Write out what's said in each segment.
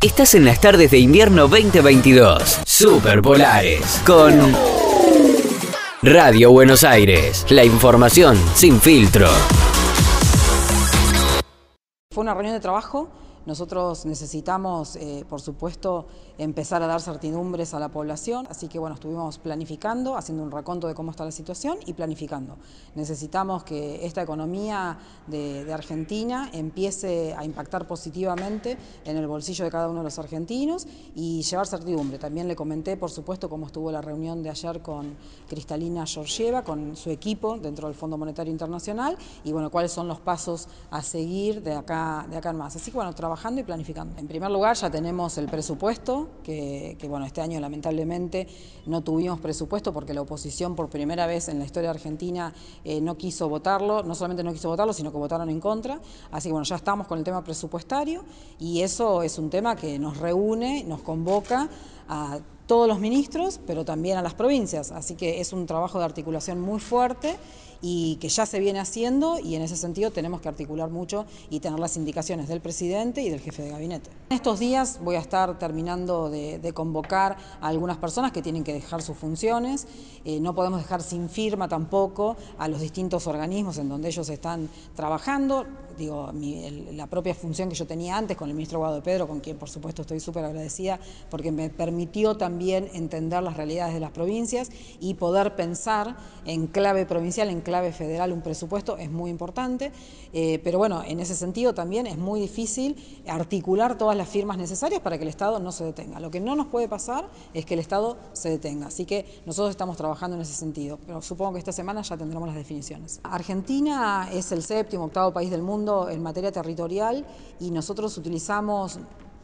Estás en, las tardes de invierno 2022. Super Polares. Con Radio Buenos Aires. La información sin filtro. Fue una reunión de trabajo nosotros necesitamos, eh, por supuesto, empezar a dar certidumbres a la población, así que bueno, estuvimos planificando, haciendo un raconto de cómo está la situación y planificando. Necesitamos que esta economía de, Argentina empiece a impactar positivamente en el bolsillo de cada uno de los argentinos y llevar certidumbre. También le comenté, por supuesto, cómo estuvo la reunión de ayer con Cristalina Georgieva, con su equipo dentro del Fondo Monetario Internacional y bueno, cuáles son los pasos a seguir de acá, de acá en más. Así que bueno, y planificando. En primer lugar, ya tenemos el presupuesto, que, bueno, este año lamentablemente no tuvimos presupuesto porque la oposición por primera vez en la historia argentina eh, no quiso votarlo, no solamente no quiso votarlo, sino que votaron en contra. Así que bueno, ya estamos con el tema presupuestario y eso es un tema que nos reúne, nos convoca a todos los ministros, pero también a las provincias. Así que es un trabajo de articulación muy fuerte y que ya se viene haciendo y en ese sentido tenemos que articular mucho y tener las indicaciones del presidente y del jefe de gabinete. En estos días voy a estar terminando de, convocar a algunas personas que tienen que dejar sus funciones, eh, no podemos dejar sin firma tampoco a los distintos organismos en donde ellos están trabajando, digo, la propia función que yo tenía antes con el ministro Guado de Pedro, con quien por supuesto estoy súper agradecida porque me permitió también entender las realidades de las provincias y poder pensar en clave provincial, en clave federal un presupuesto es muy importante, eh, pero bueno, en ese sentido también es muy difícil articular todas las firmas necesarias para que el Estado no se detenga. Lo que no nos puede pasar es que el Estado se detenga, así que nosotros estamos trabajando en ese sentido, pero supongo que esta semana ya tendremos las definiciones. Argentina es el séptimo, octavo país del mundo en materia territorial y nosotros utilizamos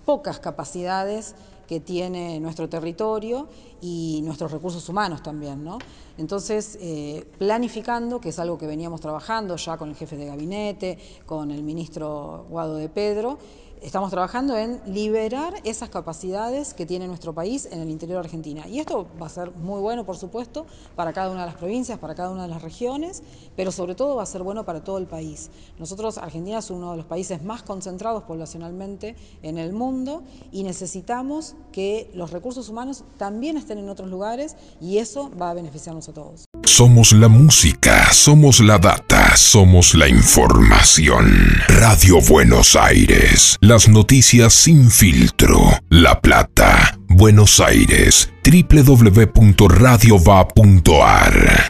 pocas capacidades que tiene nuestro territorio y nuestros recursos humanos también. ¿no? Entonces, eh, planificando, que es algo que veníamos trabajando ya con el jefe de gabinete, con el ministro Guado de Pedro, estamos trabajando en liberar esas capacidades que tiene nuestro país en el interior de Argentina. Y esto va a ser muy bueno, por supuesto, para cada una de las provincias, para cada una de las regiones, pero sobre todo va a ser bueno para todo el país. Nosotros, Argentina es uno de los países más concentrados poblacionalmente en el mundo y necesitamos que los recursos humanos también estén en otros lugares y eso va a beneficiarnos a todos. Somos la música, somos la data, somos la información. Radio Buenos Aires, las noticias sin filtro. La Plata, Buenos Aires, www.radiova.ar.